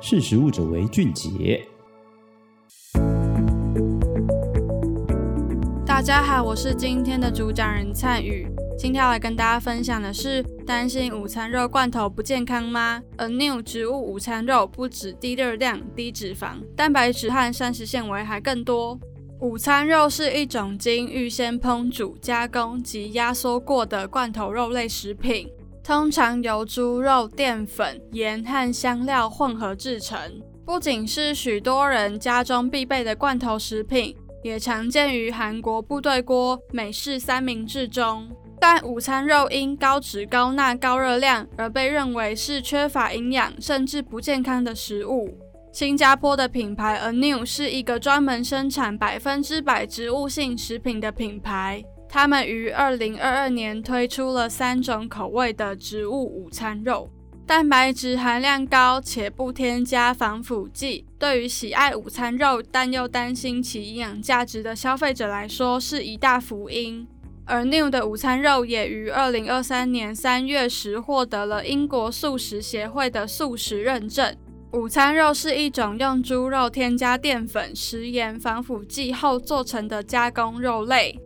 识食物者为俊杰。大家好，我是今天的主讲人灿宇。今天要来跟大家分享的是：担心午餐肉罐头不健康吗？Anew 植物午餐肉不止低热量、低脂肪，蛋白质和膳食纤维还更多。午餐肉是一种经预先烹煮、加工及压缩过的罐头肉类食品。通常由猪肉、淀粉、盐和香料混合制成，不仅是许多人家中必备的罐头食品，也常见于韩国部队锅、美式三明治中。但午餐肉因高脂、高钠、高热量而被认为是缺乏营养甚至不健康的食物。新加坡的品牌 Anew 是一个专门生产百分之百植物性食品的品牌。他们于二零二二年推出了三种口味的植物午餐肉，蛋白质含量高且不添加防腐剂。对于喜爱午餐肉但又担心其营养价值的消费者来说，是一大福音。而 New 的午餐肉也于二零二三年三月时获得了英国素食协会的素食认证。午餐肉是一种用猪肉添加淀粉、食盐、防腐剂后做成的加工肉类。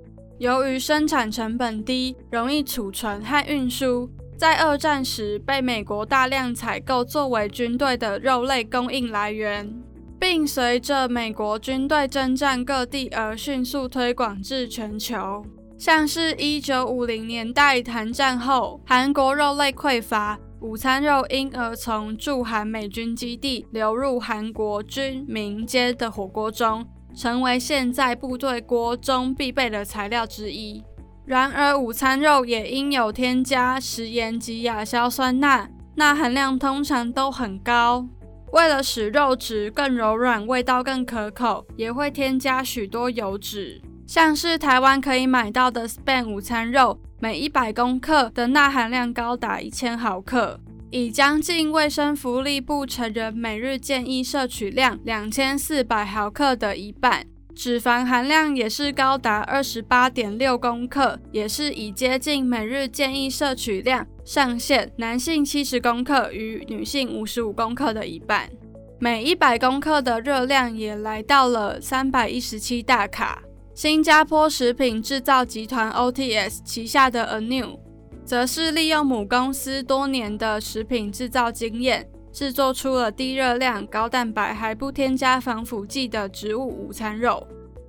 由于生产成本低、容易储存和运输，在二战时被美国大量采购作为军队的肉类供应来源，并随着美国军队征战各地而迅速推广至全球。像是一九五零年代韩战后，韩国肉类匮乏，午餐肉因而从驻韩美军基地流入韩国军民间的火锅中。成为现在部队锅中必备的材料之一。然而，午餐肉也因有添加食盐及亚硝酸钠，钠含量通常都很高。为了使肉质更柔软、味道更可口，也会添加许多油脂。像是台湾可以买到的 Span 午餐肉，每一百公克的钠含量高达一千毫克。以将近卫生福利部成人每日建议摄取量两千四百毫克的一半，脂肪含量也是高达二十八点六公克，也是已接近每日建议摄取量上限，男性七十公克与女性五十五公克的一半，每一百公克的热量也来到了三百一十七大卡。新加坡食品制造集团 OTS 旗下的 Anew。则是利用母公司多年的食品制造经验，制作出了低热量、高蛋白还不添加防腐剂的植物午餐肉。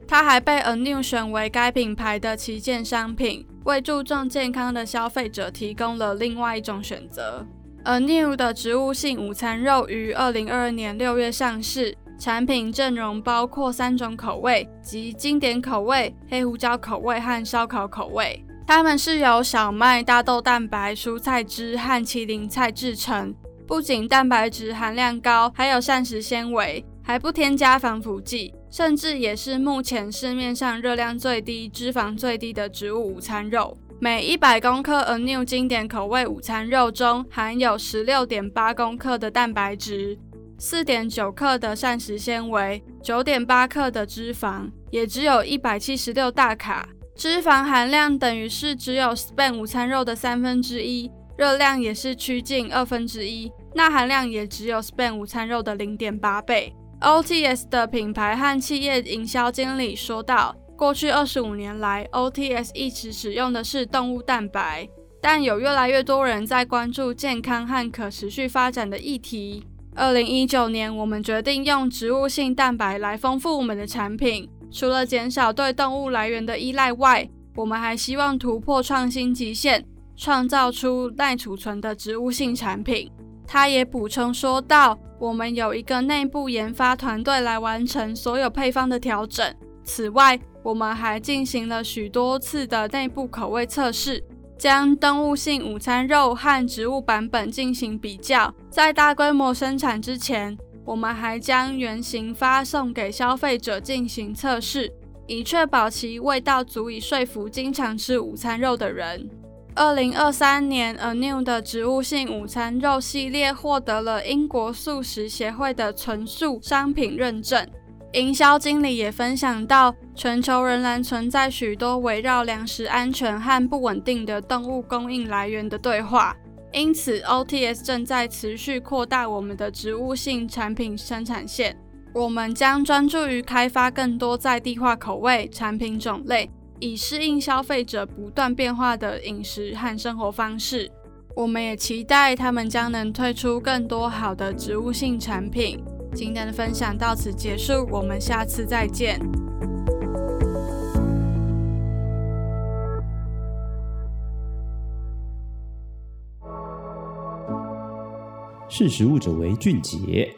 它还被 Anew 选为该品牌的旗舰商品，为注重健康的消费者提供了另外一种选择。Anew 的植物性午餐肉于二零二二年六月上市，产品阵容包括三种口味，即经典口味、黑胡椒口味和烧烤口味。它们是由小麦、大豆蛋白、蔬菜汁和麒麟菜制成，不仅蛋白质含量高，还有膳食纤维，还不添加防腐剂，甚至也是目前市面上热量最低、脂肪最低的植物午餐肉。每一百公克 Anew 经典口味午餐肉中含有十六点八公克的蛋白质，四点九克的膳食纤维，九点八克的脂肪，也只有一百七十六大卡。脂肪含量等于是只有 Span 午餐肉的三分之一，热量也是趋近二分之一，钠含量也只有 Span 午餐肉的零点八倍。OTS 的品牌和企业营销经理说道：“过去二十五年来，OTS 一直使用的是动物蛋白，但有越来越多人在关注健康和可持续发展的议题。二零一九年，我们决定用植物性蛋白来丰富我们的产品。”除了减少对动物来源的依赖外，我们还希望突破创新极限，创造出耐储存的植物性产品。他也补充说道：“我们有一个内部研发团队来完成所有配方的调整。此外，我们还进行了许多次的内部口味测试，将动物性午餐肉和植物版本进行比较。在大规模生产之前。”我们还将原型发送给消费者进行测试，以确保其味道足以说服经常吃午餐肉的人。二零二三年，Anew 的植物性午餐肉系列获得了英国素食协会的纯素商品认证。营销经理也分享到，全球仍然存在许多围绕粮食安全和不稳定的动物供应来源的对话。因此，OTS 正在持续扩大我们的植物性产品生产线。我们将专注于开发更多在地化口味、产品种类，以适应消费者不断变化的饮食和生活方式。我们也期待他们将能推出更多好的植物性产品。今天的分享到此结束，我们下次再见。识时务者为俊杰。